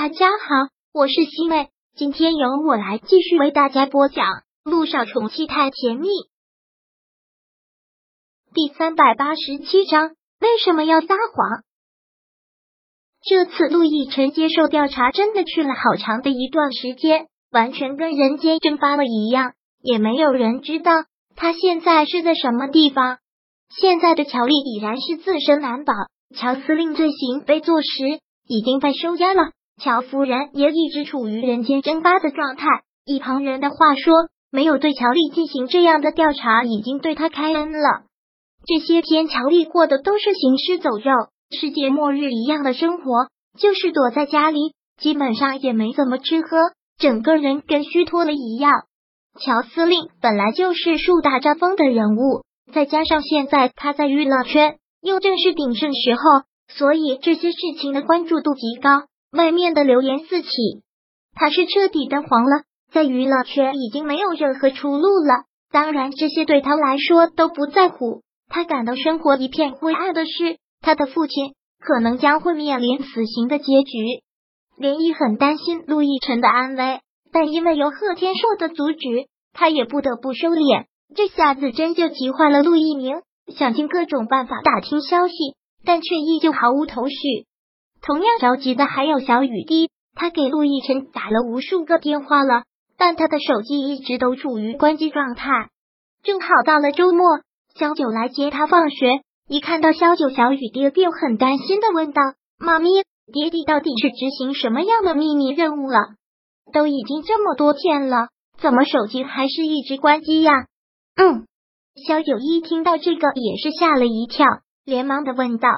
大家好，我是西妹，今天由我来继续为大家播讲《路上宠妻太甜蜜》第三百八十七章。为什么要撒谎？这次陆亦辰接受调查，真的去了好长的一段时间，完全跟人间蒸发了一样，也没有人知道他现在是在什么地方。现在的乔丽已然是自身难保，乔司令罪行被坐实，已经被收押了。乔夫人也一直处于人间蒸发的状态。一旁人的话说，没有对乔丽进行这样的调查，已经对他开恩了。这些天，乔丽过的都是行尸走肉、世界末日一样的生活，就是躲在家里，基本上也没怎么吃喝，整个人跟虚脱了一样。乔司令本来就是树大招风的人物，再加上现在他在娱乐圈又正是鼎盛时候，所以这些事情的关注度极高。外面的流言四起，他是彻底的黄了，在娱乐圈已经没有任何出路了。当然，这些对他来说都不在乎。他感到生活一片灰暗的是，他的父亲可能将会面临死刑的结局。林毅很担心陆亦辰的安危，但因为有贺天硕的阻止，他也不得不收敛。这下子真就急坏了陆一鸣，想尽各种办法打听消息，但却依旧毫无头绪。同样着急的还有小雨滴，他给陆亦辰打了无数个电话了，但他的手机一直都处于关机状态。正好到了周末，小九来接他放学，一看到小九，小雨滴便很担心的问道：“妈咪，爹地到底是执行什么样的秘密任务了？都已经这么多天了，怎么手机还是一直关机呀？”嗯，小九一听到这个也是吓了一跳，连忙的问道。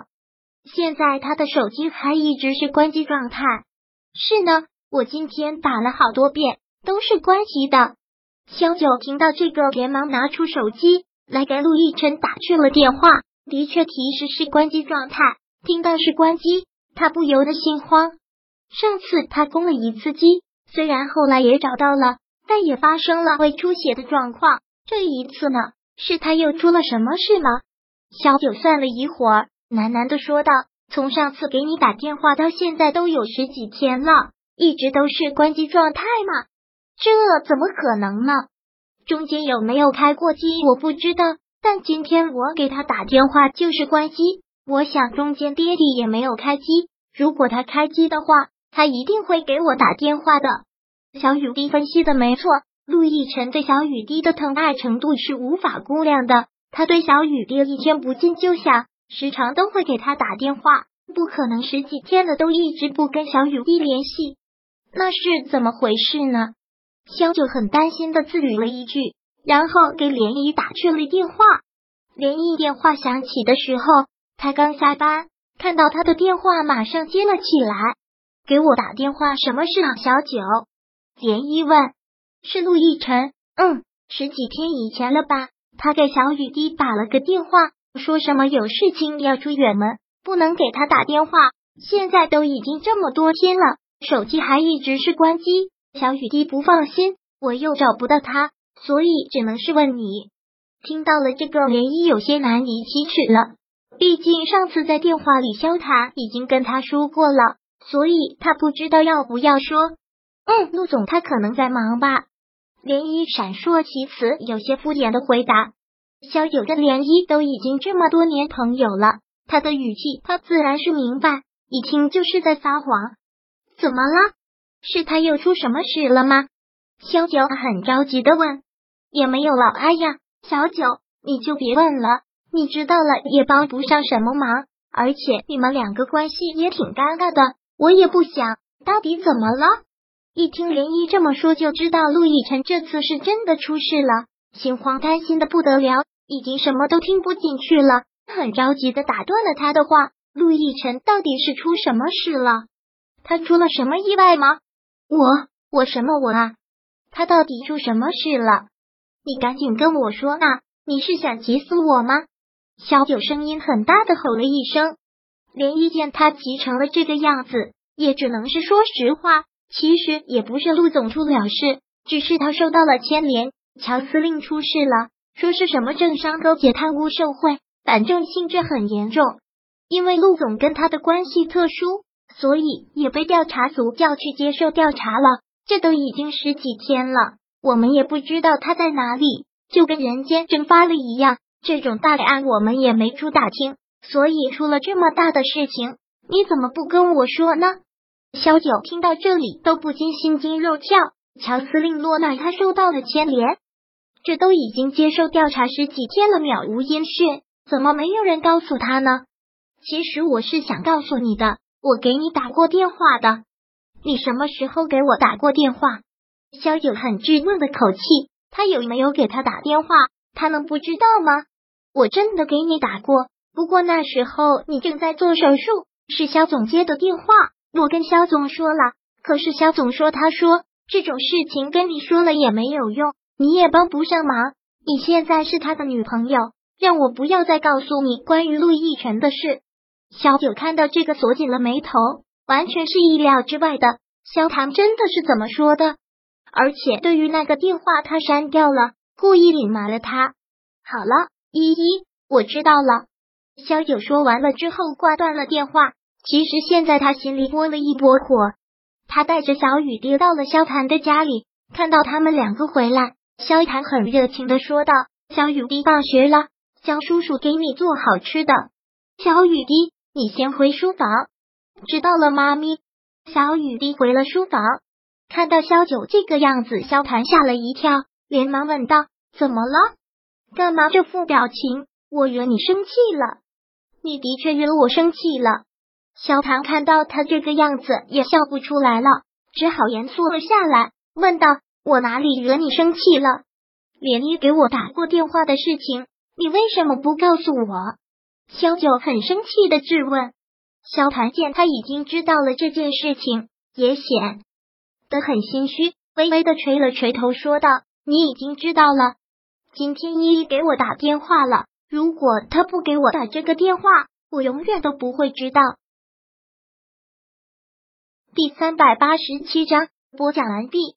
现在他的手机还一直是关机状态。是呢，我今天打了好多遍，都是关机的。小九听到这个，连忙拿出手机来给陆亦辰打去了电话。的确，提示是关机状态。听到是关机，他不由得心慌。上次他攻了一次机，虽然后来也找到了，但也发生了胃出血的状况。这一次呢，是他又出了什么事吗？小九算了一会儿。喃喃的说道：“从上次给你打电话到现在都有十几天了，一直都是关机状态吗？这怎么可能呢？中间有没有开过机我不知道，但今天我给他打电话就是关机。我想中间爹地也没有开机。如果他开机的话，他一定会给我打电话的。”小雨滴分析的没错，陆亦辰对小雨滴的疼爱程度是无法估量的。他对小雨滴一天不见就想。时常都会给他打电话，不可能十几天了都一直不跟小雨滴联系，那是怎么回事呢？萧九很担心的自语了一句，然后给涟漪打去了电话。涟漪电话响起的时候，他刚下班，看到他的电话，马上接了起来。给我打电话，什么事啊？小九，涟漪问。是陆亦辰，嗯，十几天以前了吧？他给小雨滴打了个电话。说什么有事情要出远门，不能给他打电话。现在都已经这么多天了，手机还一直是关机。小雨滴不放心，我又找不到他，所以只能是问你。听到了这个，涟漪有些难以启齿了。毕竟上次在电话里，萧塔已经跟他说过了，所以他不知道要不要说。嗯，陆总他可能在忙吧。涟漪闪烁其词，有些敷衍的回答。小九跟涟漪都已经这么多年朋友了，他的语气他自然是明白，一听就是在撒谎。怎么了？是他又出什么事了吗？小九很着急的问。也没有了。哎呀，小九，你就别问了，你知道了也帮不上什么忙，而且你们两个关系也挺尴尬的，我也不想。到底怎么了？一听涟漪这么说，就知道陆亦辰这次是真的出事了，心慌担心的不得了。已经什么都听不进去了，很着急的打断了他的话。陆亦辰到底是出什么事了？他出了什么意外吗？我我什么我啊？他到底出什么事了？你赶紧跟我说啊！你是想急死我吗？小九声音很大的吼了一声。连一见他急成了这个样子，也只能是说实话。其实也不是陆总出了事，只是他受到了牵连。乔司令出事了。说是什么政商勾结、贪污受贿，反正性质很严重。因为陆总跟他的关系特殊，所以也被调查组叫去接受调查了。这都已经十几天了，我们也不知道他在哪里，就跟人间蒸发了一样。这种大案我们也没处打听，所以出了这么大的事情，你怎么不跟我说呢？萧九听到这里都不禁心惊肉跳。乔司令落难，他受到了牵连，这都已经接受调查十几天了，渺无音讯，怎么没有人告诉他呢？其实我是想告诉你的，我给你打过电话的。你什么时候给我打过电话？肖九很质问的口气，他有没有给他打电话？他能不知道吗？我真的给你打过，不过那时候你正在做手术，是肖总接的电话。我跟肖总说了，可是肖总说，他说这种事情跟你说了也没有用，你也帮不上忙。你现在是他的女朋友，让我不要再告诉你关于陆亦辰的事。小九看到这个，锁紧了眉头。完全是意料之外的，萧唐真的是怎么说的？而且对于那个电话，他删掉了，故意隐瞒了他。好了，依依，我知道了。萧九说完了之后，挂断了电话。其实现在他心里窝了一波火。他带着小雨跌到了萧谭的家里，看到他们两个回来，萧谭很热情的说道：“小雨滴放学了，萧叔叔给你做好吃的。”小雨滴，你先回书房。知道了，妈咪。小雨滴回了书房，看到萧九这个样子，萧谭吓了一跳，连忙问道：“怎么了？干嘛这副表情？我惹你生气了？你的确惹我生气了。”萧谭看到他这个样子，也笑不出来了，只好严肃了下来，问道：“我哪里惹你生气了？连依给我打过电话的事情，你为什么不告诉我？”萧九很生气的质问。萧谭见他已经知道了这件事情，也显得很心虚，微微的垂了垂头，说道：“你已经知道了。今天依依给我打电话了，如果他不给我打这个电话，我永远都不会知道。”第三百八十七章播讲完毕。